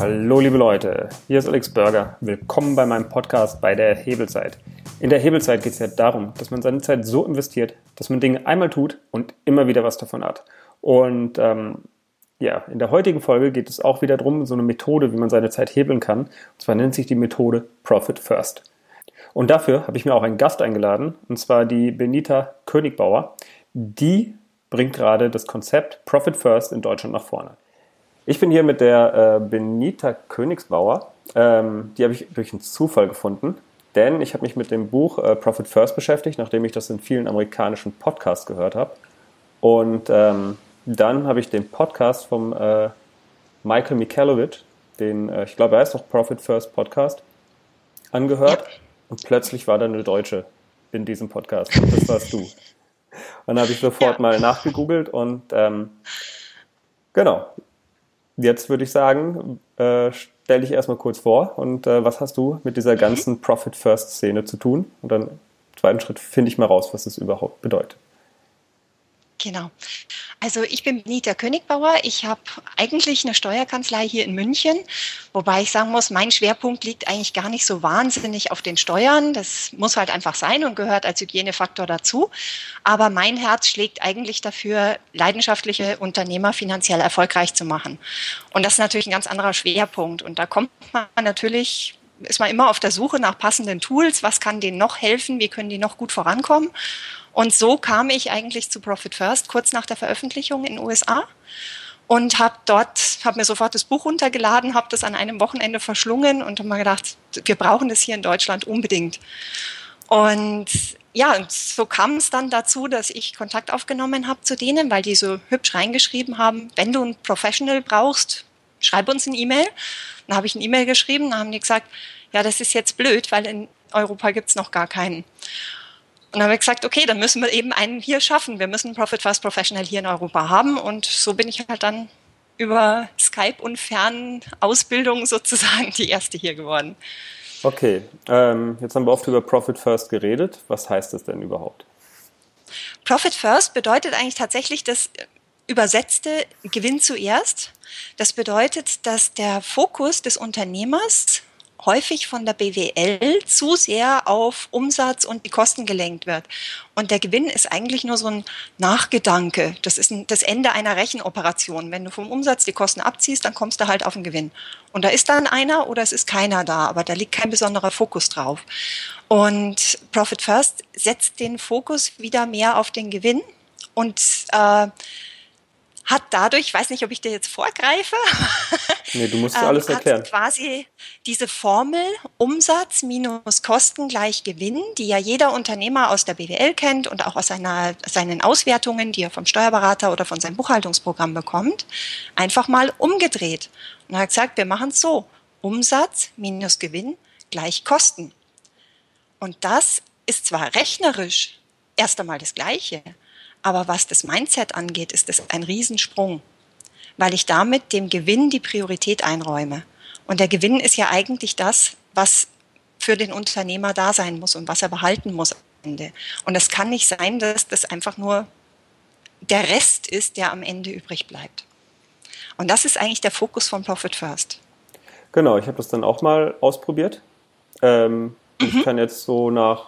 Hallo liebe Leute, hier ist Alex Burger. Willkommen bei meinem Podcast bei der Hebelzeit. In der Hebelzeit geht es ja darum, dass man seine Zeit so investiert, dass man Dinge einmal tut und immer wieder was davon hat. Und ähm, ja, in der heutigen Folge geht es auch wieder darum, so eine Methode, wie man seine Zeit hebeln kann. Und zwar nennt sich die Methode Profit First. Und dafür habe ich mir auch einen Gast eingeladen, und zwar die Benita Königbauer. Die bringt gerade das Konzept Profit First in Deutschland nach vorne. Ich bin hier mit der äh, Benita Königsbauer. Ähm, die habe ich durch einen Zufall gefunden, denn ich habe mich mit dem Buch äh, Profit First beschäftigt, nachdem ich das in vielen amerikanischen Podcasts gehört habe. Und ähm, dann habe ich den Podcast vom äh, Michael Michalowicz, den, äh, ich glaube, er heißt auch Profit First Podcast, angehört. Und plötzlich war da eine Deutsche in diesem Podcast. Das warst du. Und dann habe ich sofort mal nachgegoogelt und ähm, genau, jetzt würde ich sagen, äh, stell dich erstmal kurz vor und äh, was hast du mit dieser mhm. ganzen Profit First Szene zu tun? Und dann im zweiten Schritt finde ich mal raus, was das überhaupt bedeutet. Genau. Also ich bin Nita Königbauer. Ich habe eigentlich eine Steuerkanzlei hier in München, wobei ich sagen muss, mein Schwerpunkt liegt eigentlich gar nicht so wahnsinnig auf den Steuern. Das muss halt einfach sein und gehört als Hygienefaktor dazu. Aber mein Herz schlägt eigentlich dafür, leidenschaftliche Unternehmer finanziell erfolgreich zu machen. Und das ist natürlich ein ganz anderer Schwerpunkt. Und da kommt man natürlich ist man immer auf der Suche nach passenden Tools. Was kann denen noch helfen? Wie können die noch gut vorankommen? Und so kam ich eigentlich zu Profit First kurz nach der Veröffentlichung in den USA und habe dort, habe mir sofort das Buch runtergeladen, habe das an einem Wochenende verschlungen und habe mir gedacht, wir brauchen das hier in Deutschland unbedingt. Und ja, und so kam es dann dazu, dass ich Kontakt aufgenommen habe zu denen, weil die so hübsch reingeschrieben haben, wenn du einen Professional brauchst, schreib uns eine E-Mail. Dann habe ich eine E-Mail geschrieben, dann haben die gesagt, ja, das ist jetzt blöd, weil in Europa gibt es noch gar keinen. Und dann habe ich gesagt, okay, dann müssen wir eben einen hier schaffen. Wir müssen Profit First Professional hier in Europa haben. Und so bin ich halt dann über Skype und Fernausbildung sozusagen die erste hier geworden. Okay, ähm, jetzt haben wir oft über Profit First geredet. Was heißt das denn überhaupt? Profit First bedeutet eigentlich tatsächlich das übersetzte Gewinn zuerst. Das bedeutet, dass der Fokus des Unternehmers häufig von der BWL zu sehr auf Umsatz und die Kosten gelenkt wird. Und der Gewinn ist eigentlich nur so ein Nachgedanke. Das ist ein, das Ende einer Rechenoperation. Wenn du vom Umsatz die Kosten abziehst, dann kommst du halt auf den Gewinn. Und da ist dann einer oder es ist keiner da, aber da liegt kein besonderer Fokus drauf. Und Profit First setzt den Fokus wieder mehr auf den Gewinn und äh, hat dadurch, ich weiß nicht, ob ich dir jetzt vorgreife. Nee, du musst ähm, alles erklären. quasi diese Formel Umsatz minus Kosten gleich Gewinn, die ja jeder Unternehmer aus der BWL kennt und auch aus seiner, seinen Auswertungen, die er vom Steuerberater oder von seinem Buchhaltungsprogramm bekommt, einfach mal umgedreht. Und er hat gesagt, wir machen es so. Umsatz minus Gewinn gleich Kosten. Und das ist zwar rechnerisch erst einmal das Gleiche, aber was das Mindset angeht, ist das ein Riesensprung, weil ich damit dem Gewinn die Priorität einräume. Und der Gewinn ist ja eigentlich das, was für den Unternehmer da sein muss und was er behalten muss am Ende. Und es kann nicht sein, dass das einfach nur der Rest ist, der am Ende übrig bleibt. Und das ist eigentlich der Fokus von Profit First. Genau, ich habe das dann auch mal ausprobiert. Ähm, mhm. Ich kann jetzt so nach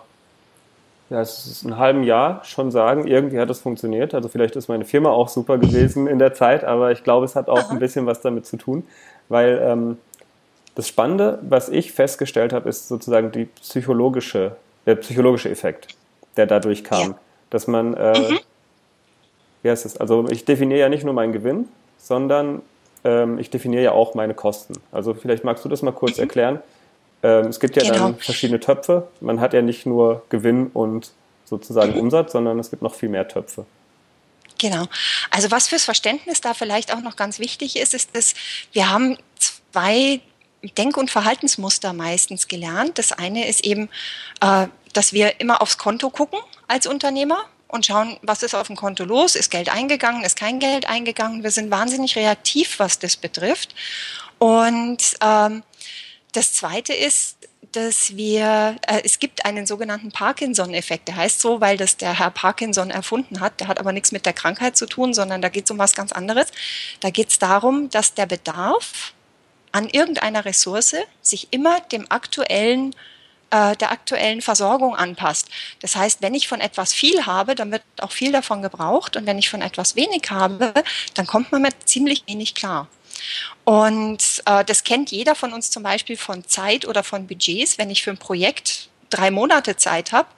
ja, es ist ein halben Jahr schon sagen, irgendwie hat es funktioniert. Also vielleicht ist meine Firma auch super gewesen in der Zeit, aber ich glaube, es hat auch Aha. ein bisschen was damit zu tun, weil ähm, das Spannende, was ich festgestellt habe, ist sozusagen die psychologische, der psychologische Effekt, der dadurch kam, ja. dass man, äh, mhm. ja, es ist, also ich definiere ja nicht nur meinen Gewinn, sondern ähm, ich definiere ja auch meine Kosten. Also vielleicht magst du das mal kurz mhm. erklären ähm, es gibt ja genau. dann verschiedene Töpfe. Man hat ja nicht nur Gewinn und sozusagen Umsatz, sondern es gibt noch viel mehr Töpfe. Genau. Also was fürs Verständnis da vielleicht auch noch ganz wichtig ist, ist, dass wir haben zwei Denk- und Verhaltensmuster meistens gelernt. Das eine ist eben, äh, dass wir immer aufs Konto gucken als Unternehmer und schauen, was ist auf dem Konto los, ist Geld eingegangen, ist kein Geld eingegangen. Wir sind wahnsinnig reaktiv, was das betrifft. Und ähm, das Zweite ist, dass wir, äh, es gibt einen sogenannten Parkinson-Effekt. Der heißt so, weil das der Herr Parkinson erfunden hat. Der hat aber nichts mit der Krankheit zu tun, sondern da geht es um was ganz anderes. Da geht es darum, dass der Bedarf an irgendeiner Ressource sich immer dem aktuellen äh, der aktuellen Versorgung anpasst. Das heißt, wenn ich von etwas viel habe, dann wird auch viel davon gebraucht und wenn ich von etwas wenig habe, dann kommt man mit ziemlich wenig klar. Und äh, das kennt jeder von uns zum Beispiel von Zeit oder von Budgets. Wenn ich für ein Projekt drei Monate Zeit habe,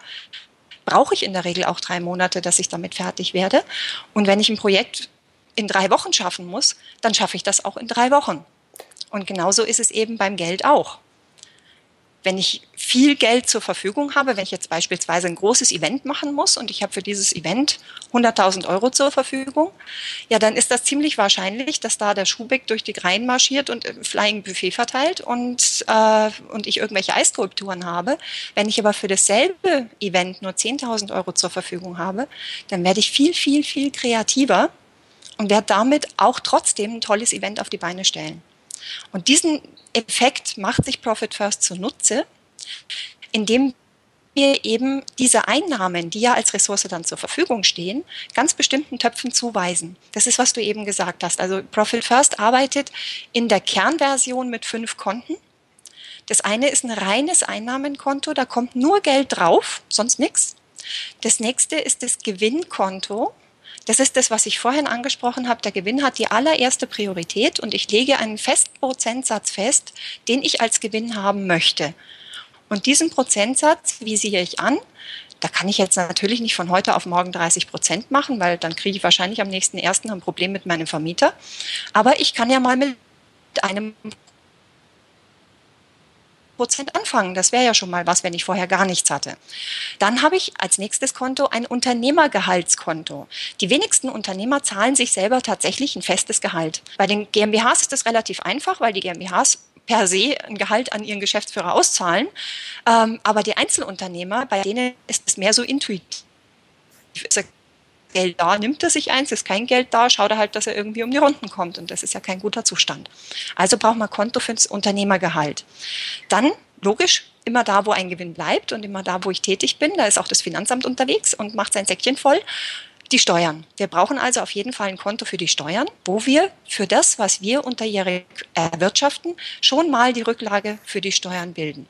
brauche ich in der Regel auch drei Monate, dass ich damit fertig werde. Und wenn ich ein Projekt in drei Wochen schaffen muss, dann schaffe ich das auch in drei Wochen. Und genauso ist es eben beim Geld auch wenn ich viel Geld zur Verfügung habe, wenn ich jetzt beispielsweise ein großes Event machen muss und ich habe für dieses Event 100.000 Euro zur Verfügung, ja, dann ist das ziemlich wahrscheinlich, dass da der Schubeck durch die Reihen marschiert und Flying Buffet verteilt und, äh, und ich irgendwelche Eisskulpturen habe. Wenn ich aber für dasselbe Event nur 10.000 Euro zur Verfügung habe, dann werde ich viel, viel, viel kreativer und werde damit auch trotzdem ein tolles Event auf die Beine stellen. Und diesen Effekt macht sich Profit First zunutze, indem wir eben diese Einnahmen, die ja als Ressource dann zur Verfügung stehen, ganz bestimmten Töpfen zuweisen. Das ist, was du eben gesagt hast. Also Profit First arbeitet in der Kernversion mit fünf Konten. Das eine ist ein reines Einnahmenkonto, da kommt nur Geld drauf, sonst nichts. Das nächste ist das Gewinnkonto. Das ist das, was ich vorhin angesprochen habe. Der Gewinn hat die allererste Priorität und ich lege einen festen Prozentsatz fest, den ich als Gewinn haben möchte. Und diesen Prozentsatz visiere ich an. Da kann ich jetzt natürlich nicht von heute auf morgen 30 Prozent machen, weil dann kriege ich wahrscheinlich am nächsten ersten ein Problem mit meinem Vermieter. Aber ich kann ja mal mit einem Prozent anfangen. Das wäre ja schon mal was, wenn ich vorher gar nichts hatte. Dann habe ich als nächstes Konto ein Unternehmergehaltskonto. Die wenigsten Unternehmer zahlen sich selber tatsächlich ein festes Gehalt. Bei den GmbHs ist das relativ einfach, weil die GmbHs per se ein Gehalt an ihren Geschäftsführer auszahlen. Ähm, aber die Einzelunternehmer, bei denen ist es mehr so intuitiv. Geld da, nimmt er sich eins, ist kein Geld da, schaut er halt, dass er irgendwie um die Runden kommt. Und das ist ja kein guter Zustand. Also braucht man Konto fürs Unternehmergehalt. Dann, logisch, immer da, wo ein Gewinn bleibt und immer da, wo ich tätig bin, da ist auch das Finanzamt unterwegs und macht sein Säckchen voll. Die Steuern. Wir brauchen also auf jeden Fall ein Konto für die Steuern, wo wir für das, was wir unterjährig erwirtschaften, schon mal die Rücklage für die Steuern bilden.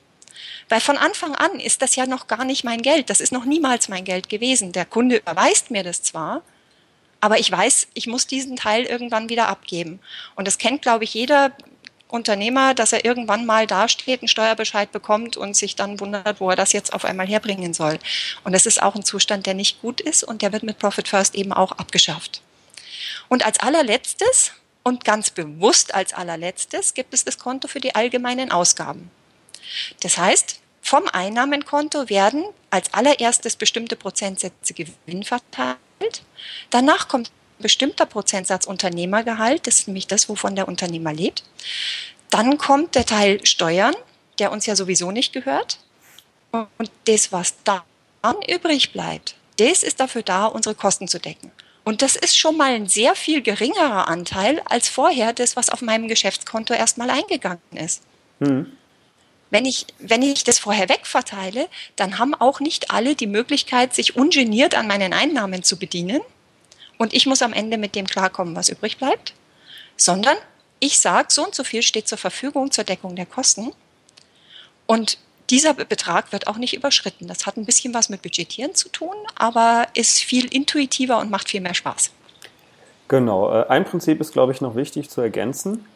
Weil von Anfang an ist das ja noch gar nicht mein Geld. Das ist noch niemals mein Geld gewesen. Der Kunde überweist mir das zwar, aber ich weiß, ich muss diesen Teil irgendwann wieder abgeben. Und das kennt, glaube ich, jeder Unternehmer, dass er irgendwann mal dasteht, einen Steuerbescheid bekommt und sich dann wundert, wo er das jetzt auf einmal herbringen soll. Und das ist auch ein Zustand, der nicht gut ist und der wird mit Profit First eben auch abgeschafft. Und als allerletztes und ganz bewusst als allerletztes gibt es das Konto für die allgemeinen Ausgaben. Das heißt, vom Einnahmenkonto werden als allererstes bestimmte Prozentsätze Gewinn verteilt. Danach kommt ein bestimmter Prozentsatz Unternehmergehalt, das ist nämlich das, wovon der Unternehmer lebt. Dann kommt der Teil Steuern, der uns ja sowieso nicht gehört. Und das, was dann übrig bleibt, das ist dafür da, unsere Kosten zu decken. Und das ist schon mal ein sehr viel geringerer Anteil als vorher das, was auf meinem Geschäftskonto erstmal eingegangen ist. Mhm. Wenn ich, wenn ich das vorher wegverteile, dann haben auch nicht alle die Möglichkeit, sich ungeniert an meinen Einnahmen zu bedienen. Und ich muss am Ende mit dem klarkommen, was übrig bleibt. Sondern ich sage, so und so viel steht zur Verfügung zur Deckung der Kosten. Und dieser Betrag wird auch nicht überschritten. Das hat ein bisschen was mit Budgetieren zu tun, aber ist viel intuitiver und macht viel mehr Spaß. Genau. Äh, ein Prinzip ist, glaube ich, noch wichtig zu ergänzen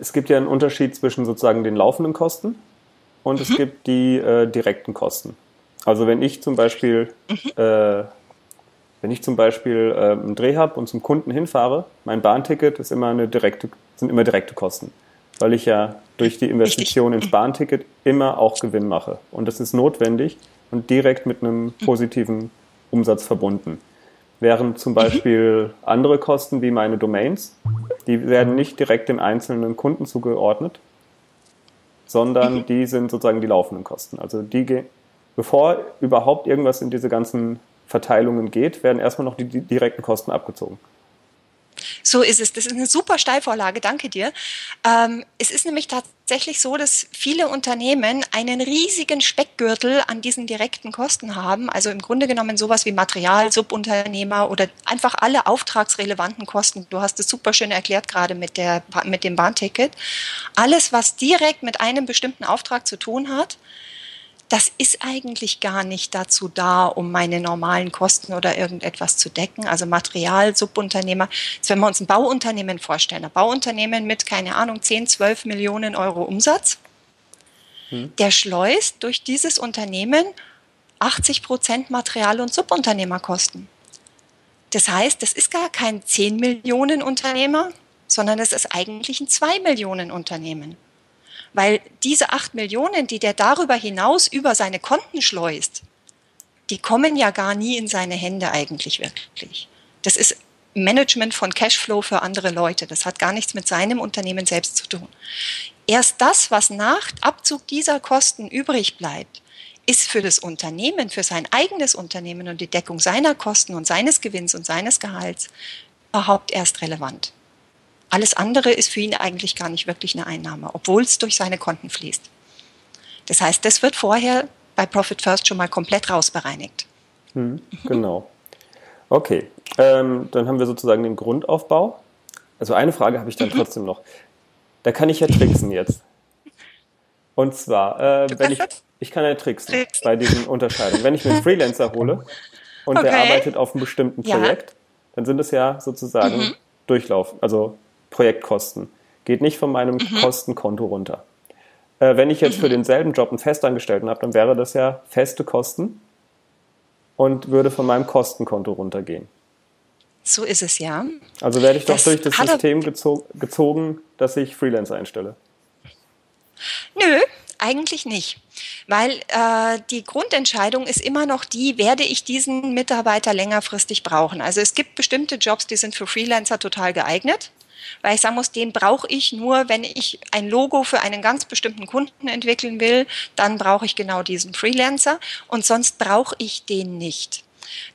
es gibt ja einen Unterschied zwischen sozusagen den laufenden Kosten und mhm. es gibt die äh, direkten Kosten. Also wenn ich zum Beispiel, mhm. äh, wenn ich zum Beispiel äh, einen Dreh habe und zum Kunden hinfahre, mein Bahnticket ist immer eine direkte, sind immer direkte Kosten, weil ich ja durch die Investition Richtig. ins Bahnticket immer auch Gewinn mache. Und das ist notwendig und direkt mit einem mhm. positiven Umsatz verbunden. Während zum Beispiel andere Kosten wie meine Domains, die werden nicht direkt dem einzelnen Kunden zugeordnet, sondern mhm. die sind sozusagen die laufenden Kosten. Also die, bevor überhaupt irgendwas in diese ganzen Verteilungen geht, werden erstmal noch die, die direkten Kosten abgezogen. So ist es. Das ist eine super Steilvorlage. Danke dir. Ähm, es ist nämlich tatsächlich tatsächlich so, dass viele Unternehmen einen riesigen Speckgürtel an diesen direkten Kosten haben. Also im Grunde genommen sowas wie Material, Subunternehmer oder einfach alle auftragsrelevanten Kosten. Du hast es super schön erklärt gerade mit, der, mit dem Bahnticket. Alles, was direkt mit einem bestimmten Auftrag zu tun hat, das ist eigentlich gar nicht dazu da, um meine normalen Kosten oder irgendetwas zu decken. Also Material, Subunternehmer. Jetzt, wenn wir uns ein Bauunternehmen vorstellen, ein Bauunternehmen mit, keine Ahnung, 10, 12 Millionen Euro Umsatz, hm. der schleust durch dieses Unternehmen 80 Prozent Material- und Subunternehmerkosten. Das heißt, das ist gar kein 10 Millionen Unternehmer, sondern es ist eigentlich ein 2 Millionen Unternehmen. Weil diese acht Millionen, die der darüber hinaus über seine Konten schleust, die kommen ja gar nie in seine Hände eigentlich wirklich. Das ist Management von Cashflow für andere Leute. Das hat gar nichts mit seinem Unternehmen selbst zu tun. Erst das, was nach Abzug dieser Kosten übrig bleibt, ist für das Unternehmen, für sein eigenes Unternehmen und die Deckung seiner Kosten und seines Gewinns und seines Gehalts überhaupt erst relevant. Alles andere ist für ihn eigentlich gar nicht wirklich eine Einnahme, obwohl es durch seine Konten fließt. Das heißt, das wird vorher bei Profit First schon mal komplett rausbereinigt. Hm, genau. Okay, ähm, dann haben wir sozusagen den Grundaufbau. Also eine Frage habe ich dann mhm. trotzdem noch. Da kann ich ja tricksen jetzt. Und zwar, äh, wenn ich, ich kann ja tricksen, tricksen, bei diesen Unterscheidungen. Wenn ich mir einen Freelancer hole und okay. der arbeitet auf einem bestimmten Projekt, ja. dann sind es ja sozusagen mhm. Durchlauf, also Projektkosten. Geht nicht von meinem mhm. Kostenkonto runter. Äh, wenn ich jetzt mhm. für denselben Job einen Festangestellten habe, dann wäre das ja feste Kosten und würde von meinem Kostenkonto runtergehen. So ist es ja. Also werde ich doch das durch das System gezo gezogen, dass ich Freelancer einstelle. Nö, eigentlich nicht. Weil äh, die Grundentscheidung ist immer noch die, werde ich diesen Mitarbeiter längerfristig brauchen. Also es gibt bestimmte Jobs, die sind für Freelancer total geeignet weil ich sagen muss, den brauche ich nur, wenn ich ein Logo für einen ganz bestimmten Kunden entwickeln will, dann brauche ich genau diesen Freelancer und sonst brauche ich den nicht.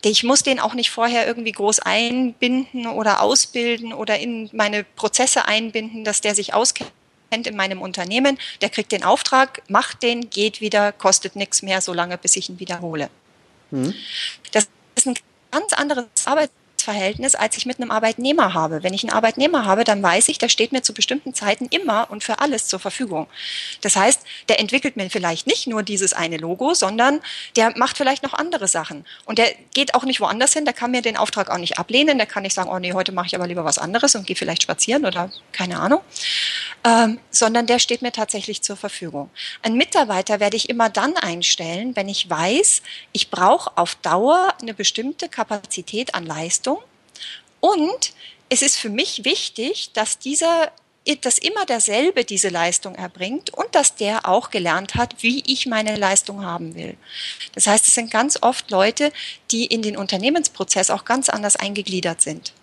Ich muss den auch nicht vorher irgendwie groß einbinden oder ausbilden oder in meine Prozesse einbinden, dass der sich auskennt in meinem Unternehmen. Der kriegt den Auftrag, macht den, geht wieder, kostet nichts mehr, solange bis ich ihn wiederhole. Mhm. Das ist ein ganz anderes Arbeits Verhältnis, als ich mit einem Arbeitnehmer habe. Wenn ich einen Arbeitnehmer habe, dann weiß ich, der steht mir zu bestimmten Zeiten immer und für alles zur Verfügung. Das heißt, der entwickelt mir vielleicht nicht nur dieses eine Logo, sondern der macht vielleicht noch andere Sachen. Und der geht auch nicht woanders hin, der kann mir den Auftrag auch nicht ablehnen, der kann nicht sagen, oh nee, heute mache ich aber lieber was anderes und gehe vielleicht spazieren oder keine Ahnung, ähm, sondern der steht mir tatsächlich zur Verfügung. Ein Mitarbeiter werde ich immer dann einstellen, wenn ich weiß, ich brauche auf Dauer eine bestimmte Kapazität an Leistung und es ist für mich wichtig, dass dieser dass immer derselbe diese Leistung erbringt und dass der auch gelernt hat, wie ich meine Leistung haben will. Das heißt, es sind ganz oft Leute, die in den Unternehmensprozess auch ganz anders eingegliedert sind.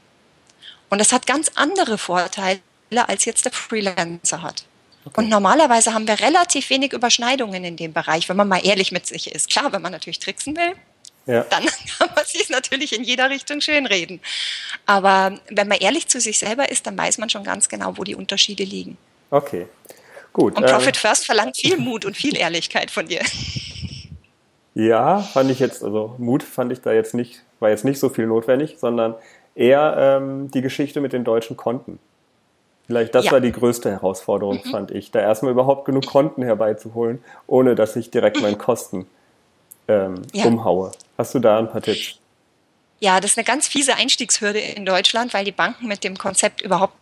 Und das hat ganz andere Vorteile, als jetzt der Freelancer hat. Okay. Und normalerweise haben wir relativ wenig Überschneidungen in dem Bereich, wenn man mal ehrlich mit sich ist. Klar, wenn man natürlich tricksen will, ja. dann kann man sich natürlich in jeder Richtung schönreden. Aber wenn man ehrlich zu sich selber ist, dann weiß man schon ganz genau, wo die Unterschiede liegen. Okay, gut. Und Profit ähm, First verlangt viel Mut und viel Ehrlichkeit von dir. Ja, fand ich jetzt, also Mut fand ich da jetzt nicht, war jetzt nicht so viel notwendig, sondern eher ähm, die Geschichte mit den deutschen Konten. Vielleicht das ja. war die größte Herausforderung, mhm. fand ich, da erstmal überhaupt genug Konten herbeizuholen, ohne dass ich direkt meinen Kosten ähm, ja. umhaue. Hast du da ein paar Tipps? Ja, das ist eine ganz fiese Einstiegshürde in Deutschland, weil die Banken mit dem Konzept überhaupt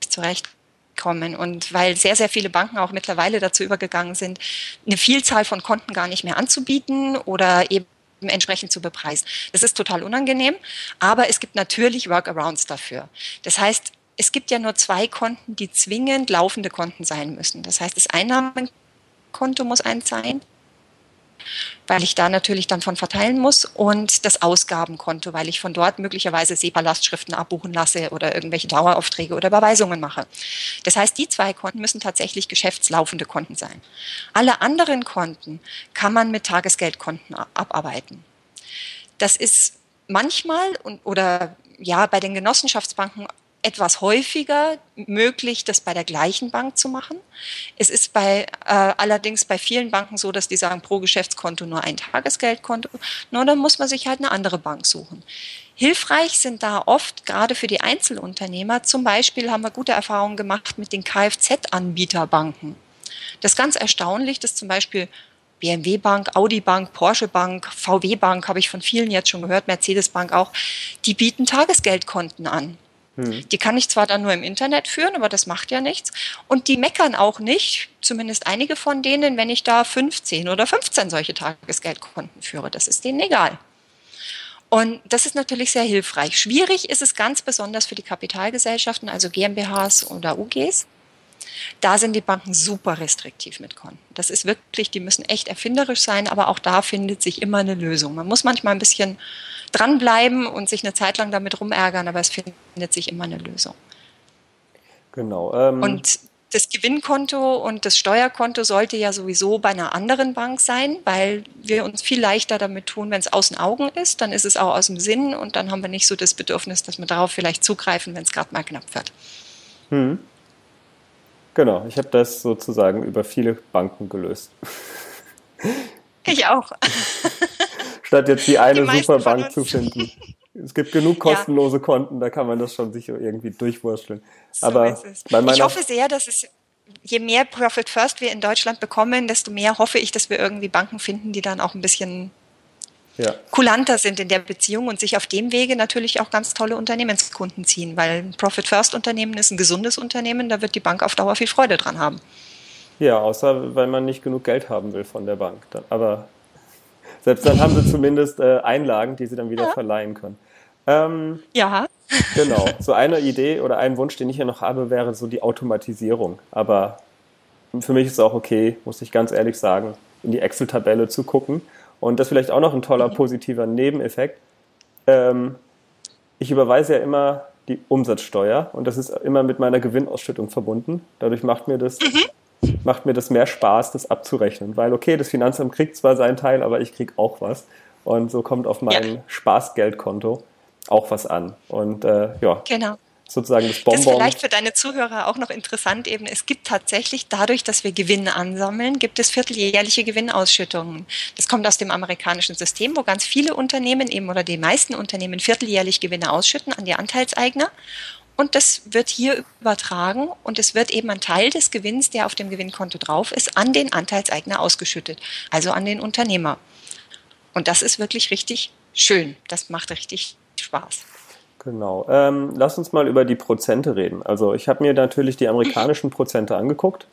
nicht zurechtkommen und weil sehr, sehr viele Banken auch mittlerweile dazu übergegangen sind, eine Vielzahl von Konten gar nicht mehr anzubieten oder eben entsprechend zu bepreisen. Das ist total unangenehm, aber es gibt natürlich Workarounds dafür. Das heißt, es gibt ja nur zwei Konten, die zwingend laufende Konten sein müssen. Das heißt, das Einnahmenkonto muss eins sein weil ich da natürlich dann von verteilen muss und das Ausgabenkonto, weil ich von dort möglicherweise SEPA-Lastschriften abbuchen lasse oder irgendwelche Daueraufträge oder Überweisungen mache. Das heißt, die zwei Konten müssen tatsächlich geschäftslaufende Konten sein. Alle anderen Konten kann man mit Tagesgeldkonten abarbeiten. Das ist manchmal und, oder ja, bei den Genossenschaftsbanken etwas häufiger möglich, das bei der gleichen Bank zu machen. Es ist bei, äh, allerdings bei vielen Banken so, dass die sagen, pro Geschäftskonto nur ein Tagesgeldkonto. Nur dann muss man sich halt eine andere Bank suchen. Hilfreich sind da oft, gerade für die Einzelunternehmer, zum Beispiel haben wir gute Erfahrungen gemacht mit den Kfz-Anbieterbanken. Das ist ganz erstaunlich, dass zum Beispiel BMW Bank, Audi Bank, Porsche Bank, VW Bank, habe ich von vielen jetzt schon gehört, Mercedes Bank auch, die bieten Tagesgeldkonten an. Hm. Die kann ich zwar dann nur im Internet führen, aber das macht ja nichts. Und die meckern auch nicht, zumindest einige von denen, wenn ich da 15 oder 15 solche Tagesgeldkonten führe. Das ist denen egal. Und das ist natürlich sehr hilfreich. Schwierig ist es ganz besonders für die Kapitalgesellschaften, also GmbHs oder UGs. Da sind die Banken super restriktiv mit Konten. Das ist wirklich, die müssen echt erfinderisch sein, aber auch da findet sich immer eine Lösung. Man muss manchmal ein bisschen dranbleiben und sich eine Zeit lang damit rumärgern, aber es findet sich immer eine Lösung. Genau. Ähm und das Gewinnkonto und das Steuerkonto sollte ja sowieso bei einer anderen Bank sein, weil wir uns viel leichter damit tun, wenn es aus den Augen ist, dann ist es auch aus dem Sinn und dann haben wir nicht so das Bedürfnis, dass wir darauf vielleicht zugreifen, wenn es gerade mal knapp wird. Hm. Genau, ich habe das sozusagen über viele Banken gelöst. Ich auch. Statt jetzt die eine die super Bank zu finden. Es gibt genug kostenlose ja. Konten, da kann man das schon sicher irgendwie durchwurschteln. So Aber ich hoffe sehr, dass es je mehr Profit First wir in Deutschland bekommen, desto mehr hoffe ich, dass wir irgendwie Banken finden, die dann auch ein bisschen ja. kulanter sind in der Beziehung und sich auf dem Wege natürlich auch ganz tolle Unternehmenskunden ziehen, weil ein Profit-First-Unternehmen ist ein gesundes Unternehmen, da wird die Bank auf Dauer viel Freude dran haben. Ja, außer weil man nicht genug Geld haben will von der Bank. Aber selbst dann haben sie zumindest äh, Einlagen, die sie dann wieder ja. verleihen können. Ähm, ja. Genau. So eine Idee oder ein Wunsch, den ich ja noch habe, wäre so die Automatisierung. Aber für mich ist es auch okay, muss ich ganz ehrlich sagen, in die Excel-Tabelle zu gucken und das ist vielleicht auch noch ein toller positiver Nebeneffekt. Ähm, ich überweise ja immer die Umsatzsteuer und das ist immer mit meiner Gewinnausschüttung verbunden. Dadurch macht mir das, mhm. Macht mir das mehr Spaß, das abzurechnen. Weil, okay, das Finanzamt kriegt zwar seinen Teil, aber ich kriege auch was. Und so kommt auf mein ja. Spaßgeldkonto auch was an. Und äh, ja, genau sozusagen das Bonbon. Das ist vielleicht für deine Zuhörer auch noch interessant eben. Es gibt tatsächlich dadurch, dass wir Gewinne ansammeln, gibt es vierteljährliche Gewinnausschüttungen. Das kommt aus dem amerikanischen System, wo ganz viele Unternehmen eben oder die meisten Unternehmen vierteljährlich Gewinne ausschütten an die Anteilseigner. Und das wird hier übertragen und es wird eben ein Teil des Gewinns, der auf dem Gewinnkonto drauf ist, an den Anteilseigner ausgeschüttet, also an den Unternehmer. Und das ist wirklich richtig schön. Das macht richtig Spaß. Genau. Ähm, lass uns mal über die Prozente reden. Also ich habe mir natürlich die amerikanischen Prozente angeguckt.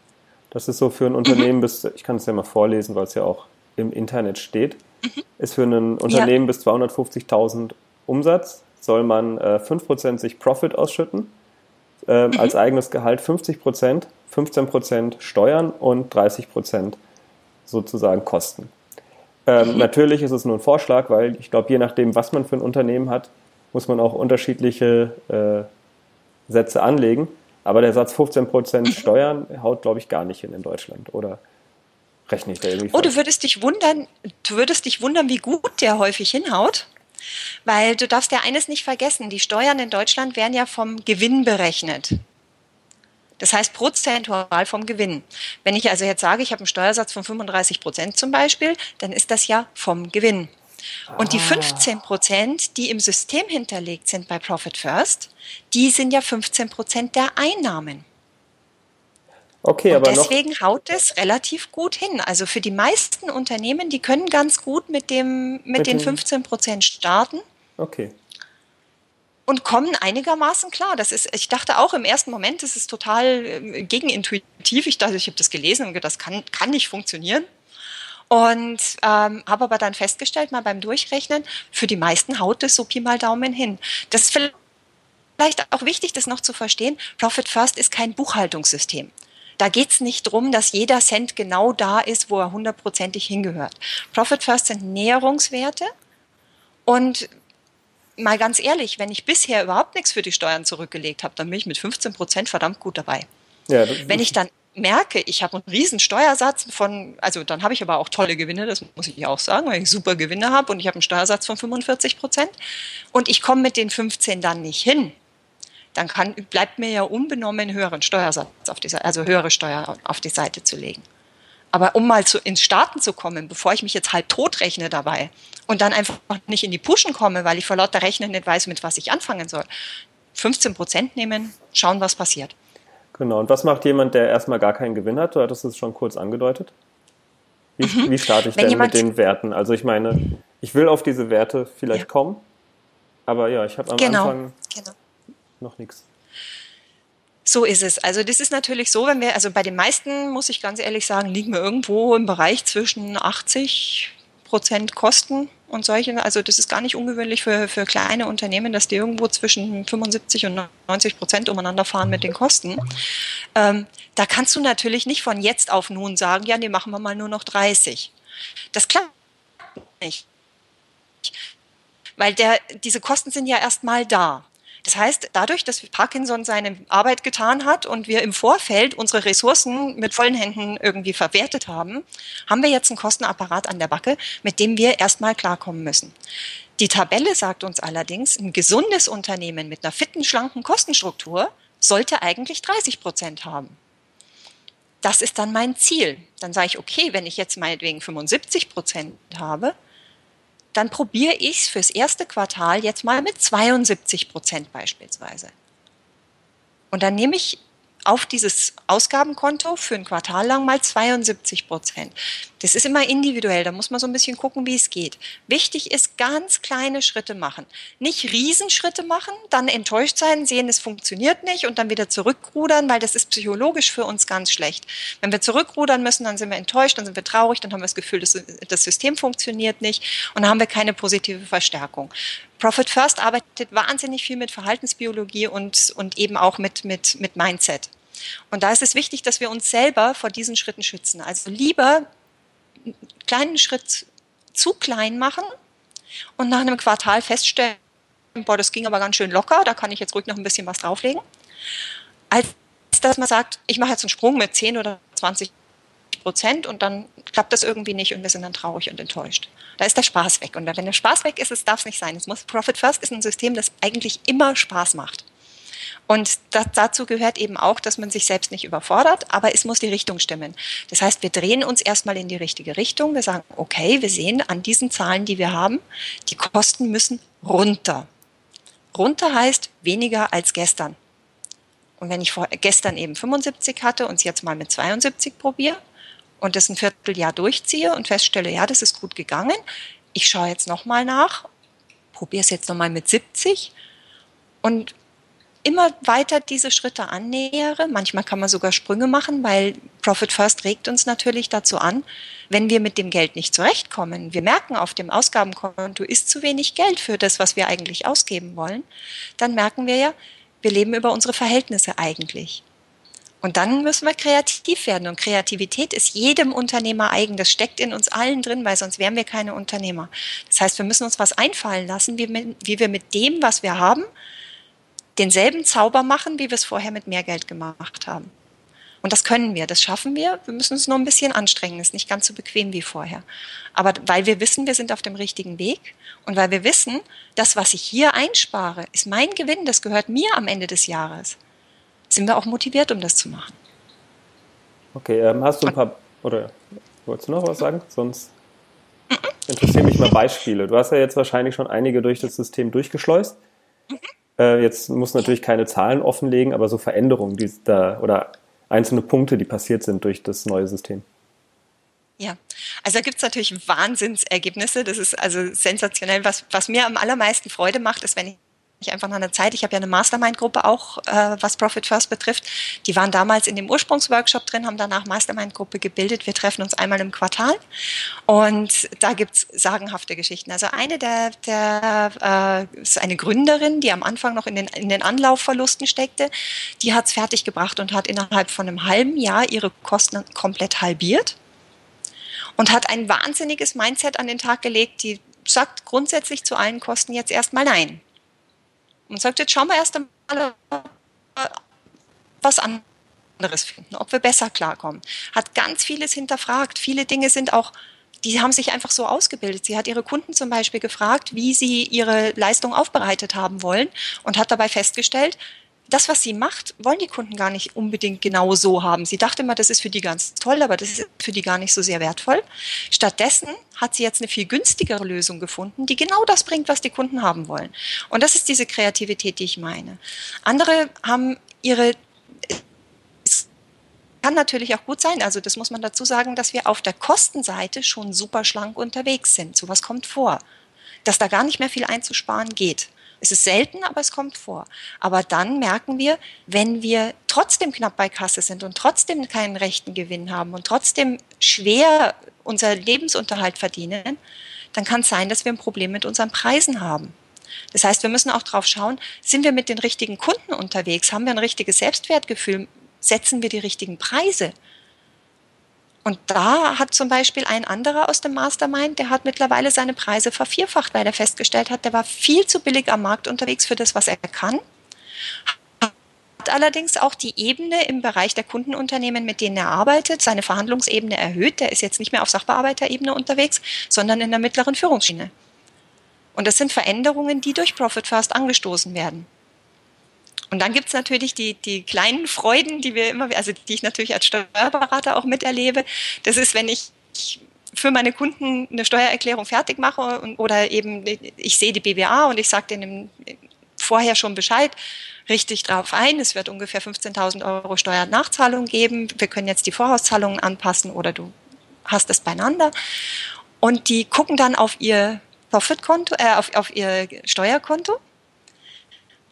Das ist so für ein Unternehmen bis, ich kann es ja mal vorlesen, weil es ja auch im Internet steht, ist für ein Unternehmen ja. bis 250.000 Umsatz, soll man äh, 5% sich Profit ausschütten, äh, mhm. als eigenes Gehalt 50%, 15% Steuern und 30% sozusagen Kosten. Ähm, mhm. Natürlich ist es nur ein Vorschlag, weil ich glaube, je nachdem, was man für ein Unternehmen hat, muss man auch unterschiedliche äh, Sätze anlegen. Aber der Satz 15% Steuern haut, glaube ich, gar nicht hin in Deutschland. Oder rechne ich da irgendwie Oh, du würdest dich wundern, du würdest dich wundern, wie gut der häufig hinhaut. Weil du darfst ja eines nicht vergessen, die Steuern in Deutschland werden ja vom Gewinn berechnet. Das heißt prozentual vom Gewinn. Wenn ich also jetzt sage, ich habe einen Steuersatz von 35 Prozent zum Beispiel, dann ist das ja vom Gewinn. Und die 15 Prozent, die im System hinterlegt sind bei Profit First, die sind ja 15 Prozent der Einnahmen. Okay, und aber deswegen noch haut es relativ gut hin. Also für die meisten Unternehmen, die können ganz gut mit, dem, mit, mit den 15 Prozent starten. Okay. Und kommen einigermaßen klar. Das ist, ich dachte auch im ersten Moment, das ist total äh, gegenintuitiv. Ich dachte, ich habe das gelesen und gedacht, das kann, kann nicht funktionieren. Und ähm, habe aber dann festgestellt, mal beim Durchrechnen, für die meisten haut es so Pi mal Daumen hin. Das ist vielleicht auch wichtig, das noch zu verstehen. Profit First ist kein Buchhaltungssystem. Da geht es nicht darum, dass jeder Cent genau da ist, wo er hundertprozentig hingehört. Profit First sind Näherungswerte. Und mal ganz ehrlich, wenn ich bisher überhaupt nichts für die Steuern zurückgelegt habe, dann bin ich mit 15 Prozent verdammt gut dabei. Ja, wenn ich dann merke, ich habe einen riesen Steuersatz von, also dann habe ich aber auch tolle Gewinne, das muss ich auch sagen, weil ich super Gewinne habe und ich habe einen Steuersatz von 45 Prozent und ich komme mit den 15 dann nicht hin, dann kann, bleibt mir ja unbenommen höheren Steuersatz auf die, also höhere Steuer auf die Seite zu legen. Aber um mal zu, ins Starten zu kommen, bevor ich mich jetzt halb tot rechne dabei und dann einfach nicht in die Puschen komme, weil ich vor lauter Rechnen nicht weiß, mit was ich anfangen soll, 15 Prozent nehmen, schauen, was passiert. Genau. Und was macht jemand, der erstmal gar keinen Gewinn hat? Du hattest es schon kurz angedeutet. Wie, mhm. wie starte ich Wenn denn mit den Werten? Also ich meine, ich will auf diese Werte vielleicht ja. kommen, aber ja, ich habe am genau. Anfang genau. Noch nichts. So ist es. Also das ist natürlich so, wenn wir, also bei den meisten, muss ich ganz ehrlich sagen, liegen wir irgendwo im Bereich zwischen 80 Prozent Kosten und solche. Also das ist gar nicht ungewöhnlich für, für kleine Unternehmen, dass die irgendwo zwischen 75 und 90 Prozent umeinander fahren mit den Kosten. Ähm, da kannst du natürlich nicht von jetzt auf nun sagen, ja, nee, machen wir mal nur noch 30. Das klappt nicht. Weil der, diese Kosten sind ja erstmal da. Das heißt, dadurch, dass Parkinson seine Arbeit getan hat und wir im Vorfeld unsere Ressourcen mit vollen Händen irgendwie verwertet haben, haben wir jetzt einen Kostenapparat an der Backe, mit dem wir erstmal klarkommen müssen. Die Tabelle sagt uns allerdings, ein gesundes Unternehmen mit einer fitten, schlanken Kostenstruktur sollte eigentlich 30 Prozent haben. Das ist dann mein Ziel. Dann sage ich, okay, wenn ich jetzt meinetwegen 75 Prozent habe, dann probiere ich es fürs erste Quartal jetzt mal mit 72 Prozent beispielsweise. Und dann nehme ich auf dieses Ausgabenkonto für ein Quartal lang mal 72 Prozent. Das ist immer individuell, da muss man so ein bisschen gucken, wie es geht. Wichtig ist, ganz kleine Schritte machen. Nicht Riesenschritte machen, dann enttäuscht sein, sehen, es funktioniert nicht und dann wieder zurückrudern, weil das ist psychologisch für uns ganz schlecht. Wenn wir zurückrudern müssen, dann sind wir enttäuscht, dann sind wir traurig, dann haben wir das Gefühl, das, System funktioniert nicht und dann haben wir keine positive Verstärkung. Profit First arbeitet wahnsinnig viel mit Verhaltensbiologie und, und eben auch mit, mit, mit Mindset. Und da ist es wichtig, dass wir uns selber vor diesen Schritten schützen. Also lieber einen kleinen Schritt zu klein machen und nach einem Quartal feststellen, boah, das ging aber ganz schön locker, da kann ich jetzt ruhig noch ein bisschen was drauflegen, als dass man sagt, ich mache jetzt einen Sprung mit 10 oder 20 Prozent und dann klappt das irgendwie nicht und wir sind dann traurig und enttäuscht. Da ist der Spaß weg. Und wenn der Spaß weg ist, es darf es nicht sein. Es muss Profit First ist ein System, das eigentlich immer Spaß macht. Und das, dazu gehört eben auch, dass man sich selbst nicht überfordert, aber es muss die Richtung stimmen. Das heißt, wir drehen uns erstmal in die richtige Richtung. Wir sagen, okay, wir sehen an diesen Zahlen, die wir haben, die Kosten müssen runter. Runter heißt weniger als gestern. Und wenn ich vor, gestern eben 75 hatte und es jetzt mal mit 72 probiere und das ein Vierteljahr durchziehe und feststelle, ja, das ist gut gegangen, ich schaue jetzt nochmal nach, probiere es jetzt nochmal mit 70 und immer weiter diese Schritte annähere. Manchmal kann man sogar Sprünge machen, weil Profit First regt uns natürlich dazu an, wenn wir mit dem Geld nicht zurechtkommen. Wir merken, auf dem Ausgabenkonto ist zu wenig Geld für das, was wir eigentlich ausgeben wollen. Dann merken wir ja, wir leben über unsere Verhältnisse eigentlich. Und dann müssen wir kreativ werden. Und Kreativität ist jedem Unternehmer eigen. Das steckt in uns allen drin, weil sonst wären wir keine Unternehmer. Das heißt, wir müssen uns was einfallen lassen, wie, wir mit dem, was wir haben, denselben Zauber machen, wie wir es vorher mit mehr Geld gemacht haben. Und das können wir, das schaffen wir. Wir müssen uns nur ein bisschen anstrengen, ist nicht ganz so bequem wie vorher. Aber weil wir wissen, wir sind auf dem richtigen Weg und weil wir wissen, das, was ich hier einspare, ist mein Gewinn, das gehört mir am Ende des Jahres, sind wir auch motiviert, um das zu machen. Okay, ähm, hast du ein paar, oder wolltest du noch was sagen? Sonst interessieren mich mal Beispiele. Du hast ja jetzt wahrscheinlich schon einige durch das System durchgeschleust. Äh, jetzt muss natürlich keine Zahlen offenlegen, aber so Veränderungen, die da oder einzelne Punkte, die passiert sind durch das neue System. Ja, also da gibt es natürlich Wahnsinnsergebnisse. Das ist also sensationell. Was, was mir am allermeisten Freude macht, ist, wenn ich ich einfach nach einer Zeit, ich habe ja eine Mastermind-Gruppe auch, äh, was Profit First betrifft. Die waren damals in dem Ursprungsworkshop drin, haben danach Mastermind-Gruppe gebildet. Wir treffen uns einmal im Quartal und da gibt's sagenhafte Geschichten. Also eine der, der äh, ist eine Gründerin, die am Anfang noch in den, in den Anlaufverlusten steckte. Die hat's fertiggebracht und hat innerhalb von einem halben Jahr ihre Kosten komplett halbiert und hat ein wahnsinniges Mindset an den Tag gelegt, die sagt grundsätzlich zu allen Kosten jetzt erstmal nein und sagt, jetzt schauen wir erst einmal was anderes finden, ob wir besser klarkommen. Hat ganz vieles hinterfragt. Viele Dinge sind auch, die haben sich einfach so ausgebildet. Sie hat ihre Kunden zum Beispiel gefragt, wie sie ihre Leistung aufbereitet haben wollen und hat dabei festgestellt, das, was sie macht, wollen die Kunden gar nicht unbedingt genau so haben. Sie dachte immer, das ist für die ganz toll, aber das ist für die gar nicht so sehr wertvoll. Stattdessen hat sie jetzt eine viel günstigere Lösung gefunden, die genau das bringt, was die Kunden haben wollen. Und das ist diese Kreativität, die ich meine. Andere haben ihre kann natürlich auch gut sein, also das muss man dazu sagen, dass wir auf der Kostenseite schon super schlank unterwegs sind. Sowas kommt vor. Dass da gar nicht mehr viel einzusparen geht. Es ist selten, aber es kommt vor. Aber dann merken wir, wenn wir trotzdem knapp bei Kasse sind und trotzdem keinen rechten Gewinn haben und trotzdem schwer unser Lebensunterhalt verdienen, dann kann es sein, dass wir ein Problem mit unseren Preisen haben. Das heißt, wir müssen auch drauf schauen, sind wir mit den richtigen Kunden unterwegs? Haben wir ein richtiges Selbstwertgefühl? Setzen wir die richtigen Preise? Und da hat zum Beispiel ein anderer aus dem Mastermind, der hat mittlerweile seine Preise vervierfacht, weil er festgestellt hat, der war viel zu billig am Markt unterwegs für das, was er kann. Hat allerdings auch die Ebene im Bereich der Kundenunternehmen, mit denen er arbeitet, seine Verhandlungsebene erhöht. Der ist jetzt nicht mehr auf Sachbearbeiterebene unterwegs, sondern in der mittleren Führungsschiene. Und das sind Veränderungen, die durch Profit First angestoßen werden. Und dann gibt's natürlich die, die kleinen Freuden, die wir immer, also die ich natürlich als Steuerberater auch miterlebe. Das ist, wenn ich für meine Kunden eine Steuererklärung fertig mache und, oder eben ich sehe die BWA und ich sage denen vorher schon Bescheid, richtig drauf ein. Es wird ungefähr 15.000 Euro Steuernachzahlung geben. Wir können jetzt die Vorauszahlungen anpassen oder du hast es beieinander. Und die gucken dann auf ihr Profitkonto, äh, auf, auf ihr Steuerkonto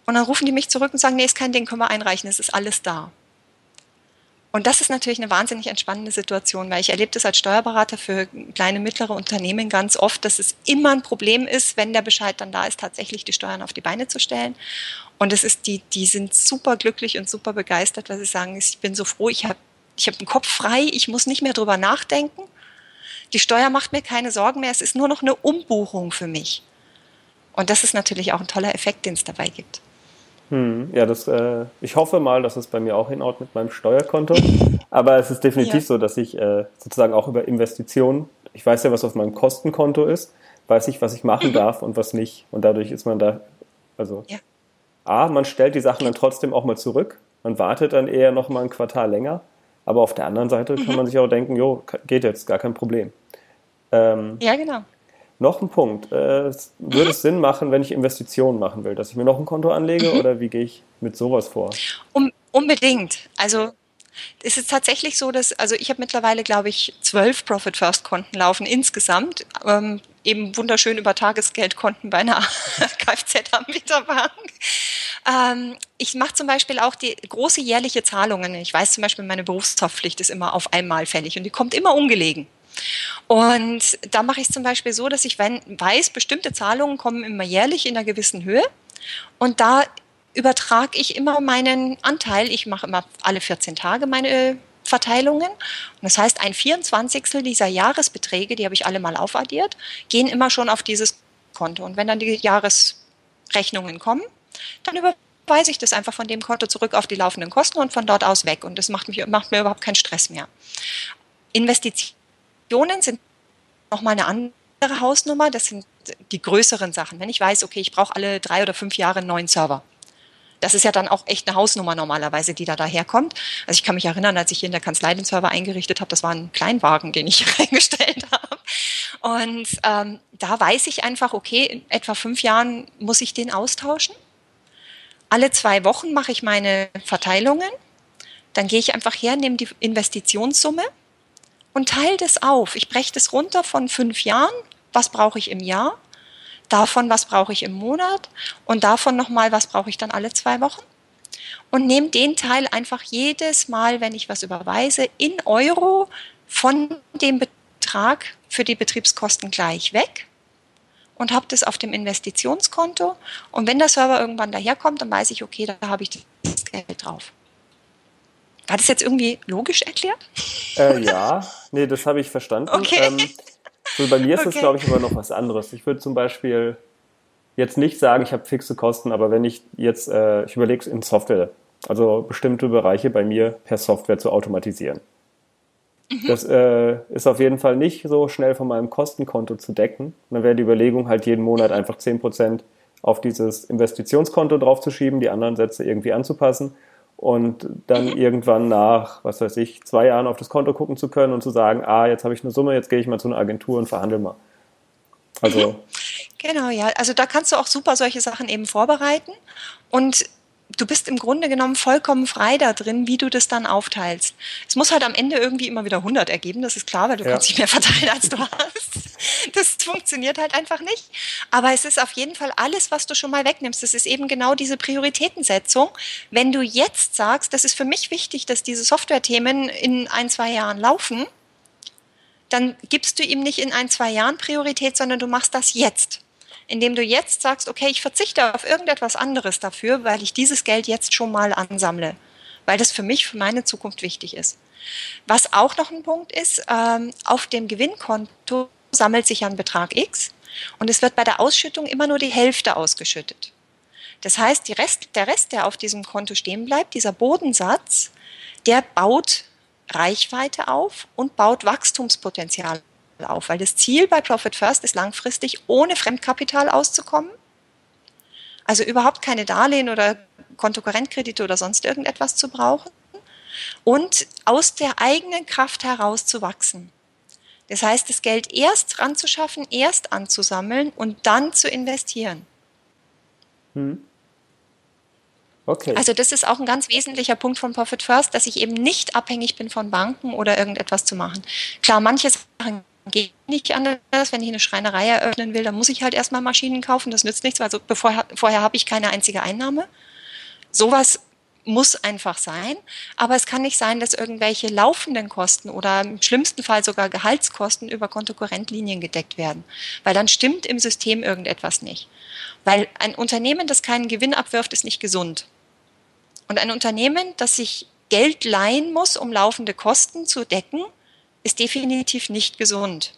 und dann rufen die mich zurück und sagen, nee, ist kein Ding, können wir einreichen, es ist alles da. Und das ist natürlich eine wahnsinnig entspannende Situation, weil ich erlebe das als Steuerberater für kleine, mittlere Unternehmen ganz oft, dass es immer ein Problem ist, wenn der Bescheid dann da ist, tatsächlich die Steuern auf die Beine zu stellen. Und es ist die, die sind super glücklich und super begeistert, weil sie sagen, ich bin so froh, ich habe ich hab den Kopf frei, ich muss nicht mehr drüber nachdenken. Die Steuer macht mir keine Sorgen mehr, es ist nur noch eine Umbuchung für mich. Und das ist natürlich auch ein toller Effekt, den es dabei gibt. Hm, ja, das, äh, ich hoffe mal, dass es bei mir auch hinhaut mit meinem Steuerkonto. Aber es ist definitiv ja. so, dass ich äh, sozusagen auch über Investitionen, ich weiß ja, was auf meinem Kostenkonto ist, weiß ich, was ich machen mhm. darf und was nicht. Und dadurch ist man da, also ja. A, man stellt die Sachen dann trotzdem auch mal zurück. Man wartet dann eher noch mal ein Quartal länger. Aber auf der anderen Seite mhm. kann man sich auch denken, jo, geht jetzt, gar kein Problem. Ähm, ja, genau. Noch ein Punkt. Äh, würde es Sinn machen, wenn ich Investitionen machen will, dass ich mir noch ein Konto anlege mhm. oder wie gehe ich mit sowas vor? Um, unbedingt. Also es ist tatsächlich so, dass, also ich habe mittlerweile, glaube ich, zwölf Profit First Konten laufen insgesamt. Ähm, eben wunderschön über Tagesgeldkonten bei einer Kfz-Anbieterbank. Ähm, ich mache zum Beispiel auch die große jährliche Zahlungen. Ich weiß zum Beispiel, meine Berufshaftpflicht ist immer auf einmal fällig und die kommt immer ungelegen. Und da mache ich es zum Beispiel so, dass ich weiß, bestimmte Zahlungen kommen immer jährlich in einer gewissen Höhe. Und da übertrage ich immer meinen Anteil. Ich mache immer alle 14 Tage meine Verteilungen. Und das heißt, ein 24. dieser Jahresbeträge, die habe ich alle mal aufaddiert, gehen immer schon auf dieses Konto. Und wenn dann die Jahresrechnungen kommen, dann überweise ich das einfach von dem Konto zurück auf die laufenden Kosten und von dort aus weg. Und das macht, mich, macht mir überhaupt keinen Stress mehr. Investitionen Investitionen sind nochmal eine andere Hausnummer. Das sind die größeren Sachen. Wenn ich weiß, okay, ich brauche alle drei oder fünf Jahre einen neuen Server. Das ist ja dann auch echt eine Hausnummer normalerweise, die da daherkommt. Also ich kann mich erinnern, als ich hier in der Kanzlei den Server eingerichtet habe, das war ein Kleinwagen, den ich reingestellt habe. Und ähm, da weiß ich einfach, okay, in etwa fünf Jahren muss ich den austauschen. Alle zwei Wochen mache ich meine Verteilungen. Dann gehe ich einfach her, nehme die Investitionssumme und teile das auf. Ich breche das runter von fünf Jahren. Was brauche ich im Jahr? Davon, was brauche ich im Monat? Und davon nochmal, was brauche ich dann alle zwei Wochen? Und nehme den Teil einfach jedes Mal, wenn ich was überweise, in Euro von dem Betrag für die Betriebskosten gleich weg und habe das auf dem Investitionskonto. Und wenn der Server irgendwann daherkommt, dann weiß ich, okay, da habe ich das Geld drauf. War das jetzt irgendwie logisch erklärt? Äh, ja, nee, das habe ich verstanden. Okay. Ähm, so bei mir ist okay. es, glaube ich, aber noch was anderes. Ich würde zum Beispiel jetzt nicht sagen, ich habe fixe Kosten, aber wenn ich jetzt, äh, ich überlege in Software, also bestimmte Bereiche bei mir per Software zu automatisieren. Mhm. Das äh, ist auf jeden Fall nicht so schnell von meinem Kostenkonto zu decken. dann wäre die Überlegung halt jeden Monat einfach 10% auf dieses Investitionskonto draufzuschieben, die anderen Sätze irgendwie anzupassen und dann irgendwann nach, was weiß ich, zwei Jahren auf das Konto gucken zu können und zu sagen, ah, jetzt habe ich eine Summe, jetzt gehe ich mal zu einer Agentur und verhandle mal. Also. Genau, ja. Also da kannst du auch super solche Sachen eben vorbereiten und du bist im Grunde genommen vollkommen frei da drin, wie du das dann aufteilst. Es muss halt am Ende irgendwie immer wieder 100 ergeben, das ist klar, weil du ja. kannst nicht mehr verteilen, als du hast. Das funktioniert halt einfach nicht. Aber es ist auf jeden Fall alles, was du schon mal wegnimmst. Das ist eben genau diese Prioritätensetzung. Wenn du jetzt sagst, das ist für mich wichtig, dass diese Software-Themen in ein, zwei Jahren laufen, dann gibst du ihm nicht in ein, zwei Jahren Priorität, sondern du machst das jetzt indem du jetzt sagst, okay, ich verzichte auf irgendetwas anderes dafür, weil ich dieses Geld jetzt schon mal ansammle, weil das für mich, für meine Zukunft wichtig ist. Was auch noch ein Punkt ist, ähm, auf dem Gewinnkonto sammelt sich ein Betrag X und es wird bei der Ausschüttung immer nur die Hälfte ausgeschüttet. Das heißt, Rest, der Rest, der auf diesem Konto stehen bleibt, dieser Bodensatz, der baut Reichweite auf und baut Wachstumspotenzial auf, weil das Ziel bei Profit First ist langfristig ohne Fremdkapital auszukommen. Also überhaupt keine Darlehen oder Kontokorrentkredite oder sonst irgendetwas zu brauchen und aus der eigenen Kraft heraus zu wachsen. Das heißt, das Geld erst ranzuschaffen, erst anzusammeln und dann zu investieren. Hm. Okay. Also das ist auch ein ganz wesentlicher Punkt von Profit First, dass ich eben nicht abhängig bin von Banken oder irgendetwas zu machen. Klar, manche Sachen geht nicht anders. Wenn ich eine Schreinerei eröffnen will, dann muss ich halt erstmal Maschinen kaufen. Das nützt nichts, also bevor, vorher habe ich keine einzige Einnahme. Sowas muss einfach sein. Aber es kann nicht sein, dass irgendwelche laufenden Kosten oder im schlimmsten Fall sogar Gehaltskosten über Kontokorrentlinien gedeckt werden. Weil dann stimmt im System irgendetwas nicht. Weil ein Unternehmen, das keinen Gewinn abwirft, ist nicht gesund. Und ein Unternehmen, das sich Geld leihen muss, um laufende Kosten zu decken, ist definitiv nicht gesund.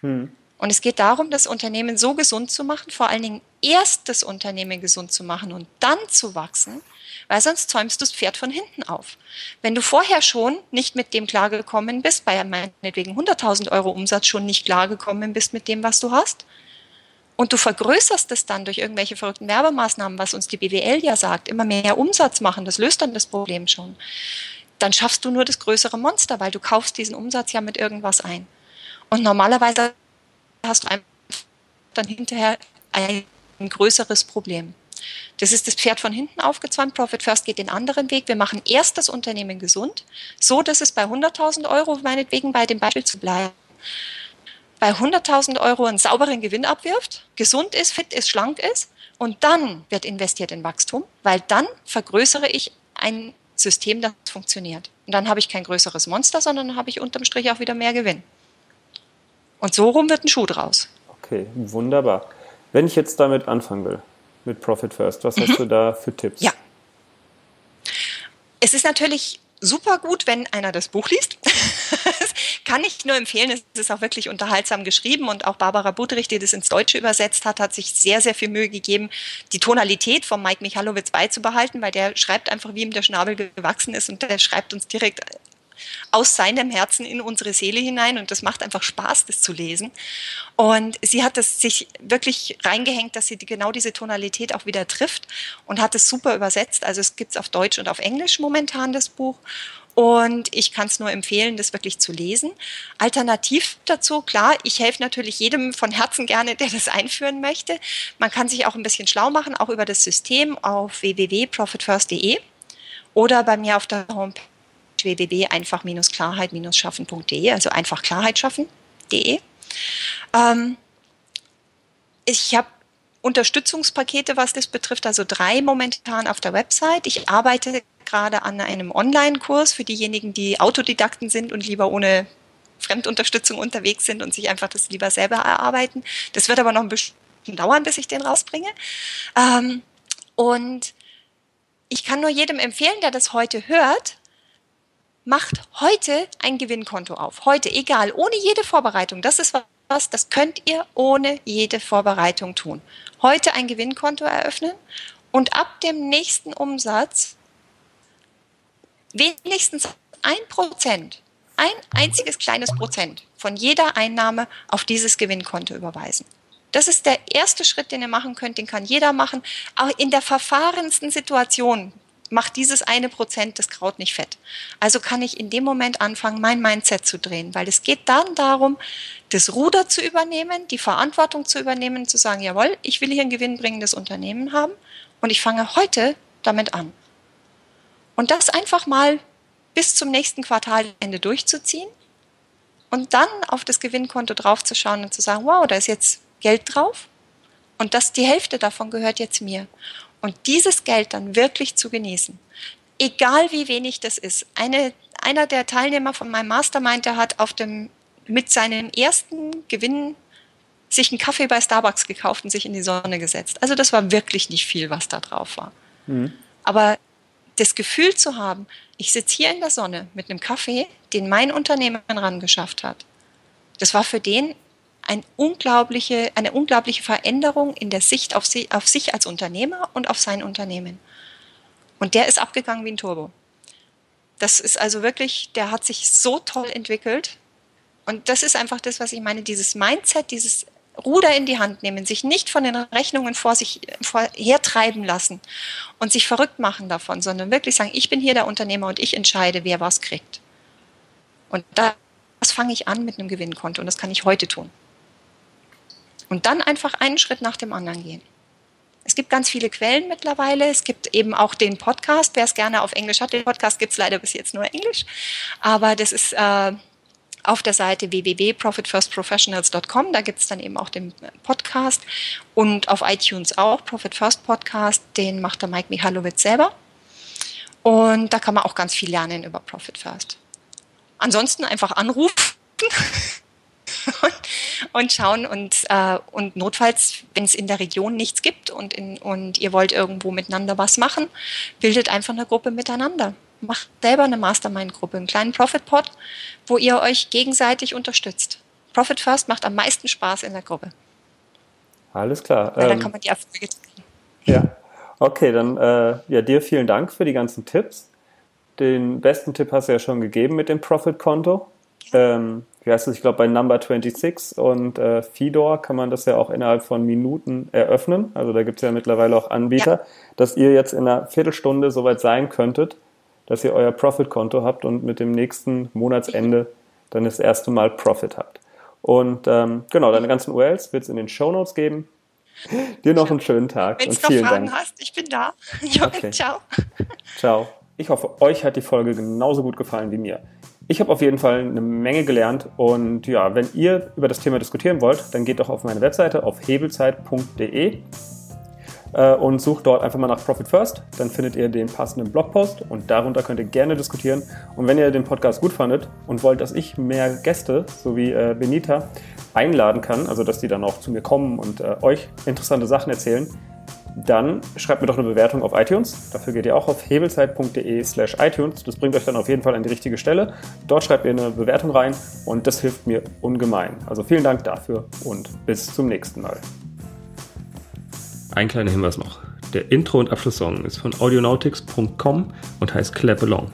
Hm. Und es geht darum, das Unternehmen so gesund zu machen, vor allen Dingen erst das Unternehmen gesund zu machen und dann zu wachsen, weil sonst zäumst du das Pferd von hinten auf. Wenn du vorher schon nicht mit dem klargekommen bist, bei meinetwegen 100.000 Euro Umsatz schon nicht klargekommen bist mit dem, was du hast, und du vergrößerst es dann durch irgendwelche verrückten Werbemaßnahmen, was uns die BWL ja sagt, immer mehr Umsatz machen, das löst dann das Problem schon dann schaffst du nur das größere Monster, weil du kaufst diesen Umsatz ja mit irgendwas ein. Und normalerweise hast du dann hinterher ein größeres Problem. Das ist das Pferd von hinten aufgezäumt. Profit First geht den anderen Weg. Wir machen erst das Unternehmen gesund, so dass es bei 100.000 Euro, meinetwegen bei dem Beispiel zu bleiben, bei 100.000 Euro einen sauberen Gewinn abwirft, gesund ist, fit ist, schlank ist und dann wird investiert in Wachstum, weil dann vergrößere ich ein System, das funktioniert. Und dann habe ich kein größeres Monster, sondern dann habe ich unterm Strich auch wieder mehr Gewinn. Und so rum wird ein Schuh draus. Okay, wunderbar. Wenn ich jetzt damit anfangen will, mit Profit First, was mhm. hast du da für Tipps? Ja. Es ist natürlich super gut, wenn einer das Buch liest. kann ich nur empfehlen. Es ist auch wirklich unterhaltsam geschrieben und auch Barbara Budrich, die das ins Deutsche übersetzt hat, hat sich sehr, sehr viel Mühe gegeben, die Tonalität von Mike Michalowitz beizubehalten, weil der schreibt einfach, wie ihm der Schnabel gewachsen ist und der schreibt uns direkt aus seinem Herzen in unsere Seele hinein und das macht einfach Spaß, das zu lesen. Und sie hat es sich wirklich reingehängt, dass sie die, genau diese Tonalität auch wieder trifft und hat es super übersetzt. Also es gibt es auf Deutsch und auf Englisch momentan das Buch. Und ich kann es nur empfehlen, das wirklich zu lesen. Alternativ dazu, klar, ich helfe natürlich jedem von Herzen gerne, der das einführen möchte. Man kann sich auch ein bisschen schlau machen, auch über das System auf www.profitfirst.de oder bei mir auf der Homepage www.einfach-klarheit-schaffen.de, also einfach Klarheit schaffen.de. Ähm, ich habe Unterstützungspakete, was das betrifft, also drei momentan auf der Website. Ich arbeite gerade an einem Online-Kurs für diejenigen, die Autodidakten sind und lieber ohne Fremdunterstützung unterwegs sind und sich einfach das lieber selber erarbeiten. Das wird aber noch ein bisschen dauern, bis ich den rausbringe. Ähm, und ich kann nur jedem empfehlen, der das heute hört, macht heute ein Gewinnkonto auf. Heute, egal, ohne jede Vorbereitung. Das ist was, das könnt ihr ohne jede Vorbereitung tun. Heute ein Gewinnkonto eröffnen und ab dem nächsten Umsatz wenigstens ein Prozent, ein einziges kleines Prozent von jeder Einnahme auf dieses Gewinnkonto überweisen. Das ist der erste Schritt, den ihr machen könnt, den kann jeder machen. Auch in der verfahrensten Situation macht dieses eine Prozent das Kraut nicht fett. Also kann ich in dem Moment anfangen, mein Mindset zu drehen, weil es geht dann darum, das Ruder zu übernehmen, die Verantwortung zu übernehmen, zu sagen, jawohl, ich will hier ein gewinnbringendes Unternehmen haben und ich fange heute damit an. Und das einfach mal bis zum nächsten Quartalende durchzuziehen und dann auf das Gewinnkonto draufzuschauen und zu sagen, wow, da ist jetzt Geld drauf und das, die Hälfte davon gehört jetzt mir. Und dieses Geld dann wirklich zu genießen. Egal wie wenig das ist. Eine, einer der Teilnehmer von meinem Mastermind, der hat auf dem, mit seinem ersten Gewinn sich einen Kaffee bei Starbucks gekauft und sich in die Sonne gesetzt. Also das war wirklich nicht viel, was da drauf war. Mhm. Aber das Gefühl zu haben, ich sitze hier in der Sonne mit einem Kaffee, den mein Unternehmen rangeschafft hat, das war für den ein unglaubliche, eine unglaubliche Veränderung in der Sicht auf, sie, auf sich als Unternehmer und auf sein Unternehmen. Und der ist abgegangen wie ein Turbo. Das ist also wirklich, der hat sich so toll entwickelt. Und das ist einfach das, was ich meine, dieses Mindset, dieses Ruder in die Hand nehmen, sich nicht von den Rechnungen vor sich vor, hertreiben lassen und sich verrückt machen davon, sondern wirklich sagen, ich bin hier der Unternehmer und ich entscheide, wer was kriegt. Und das fange ich an mit einem Gewinnkonto und das kann ich heute tun. Und dann einfach einen Schritt nach dem anderen gehen. Es gibt ganz viele Quellen mittlerweile. Es gibt eben auch den Podcast. Wer es gerne auf Englisch hat, den Podcast gibt es leider bis jetzt nur Englisch. Aber das ist äh, auf der Seite www.profitfirstprofessionals.com. Da gibt es dann eben auch den Podcast und auf iTunes auch Profit First Podcast. Den macht der Mike Michalowitz selber. Und da kann man auch ganz viel lernen über Profit First. Ansonsten einfach anrufen. und schauen und, äh, und notfalls, wenn es in der Region nichts gibt und, in, und ihr wollt irgendwo miteinander was machen, bildet einfach eine Gruppe miteinander. Macht selber eine Mastermind-Gruppe, einen kleinen Profit-Pod, wo ihr euch gegenseitig unterstützt. Profit First macht am meisten Spaß in der Gruppe. Alles klar. Weil dann ähm, kann man die Erfolge zeigen. Ja, okay, dann äh, ja, dir vielen Dank für die ganzen Tipps. Den besten Tipp hast du ja schon gegeben mit dem Profit-Konto. Ähm, wie heißt es, ich glaube bei Number 26 und äh, Fedor kann man das ja auch innerhalb von Minuten eröffnen. Also da gibt es ja mittlerweile auch Anbieter, ja. dass ihr jetzt in einer Viertelstunde soweit sein könntet, dass ihr euer Profit-Konto habt und mit dem nächsten Monatsende dann das erste Mal Profit habt. Und ähm, genau, deine ganzen URLs wird es in den Show Notes geben. Dir noch einen schönen Tag Wenn und vielen Fragen Dank. hast, ich bin da. Okay. Ciao. Ciao. Ich hoffe, euch hat die Folge genauso gut gefallen wie mir. Ich habe auf jeden Fall eine Menge gelernt und ja, wenn ihr über das Thema diskutieren wollt, dann geht doch auf meine Webseite auf hebelzeit.de äh, und sucht dort einfach mal nach Profit First. Dann findet ihr den passenden Blogpost und darunter könnt ihr gerne diskutieren. Und wenn ihr den Podcast gut fandet und wollt, dass ich mehr Gäste, so wie äh, Benita, einladen kann, also dass die dann auch zu mir kommen und äh, euch interessante Sachen erzählen, dann schreibt mir doch eine Bewertung auf iTunes. Dafür geht ihr auch auf hebelzeit.de slash iTunes. Das bringt euch dann auf jeden Fall an die richtige Stelle. Dort schreibt ihr eine Bewertung rein und das hilft mir ungemein. Also vielen Dank dafür und bis zum nächsten Mal. Ein kleiner Hinweis noch. Der Intro- und Abschlusssong ist von audionautics.com und heißt Clap Along.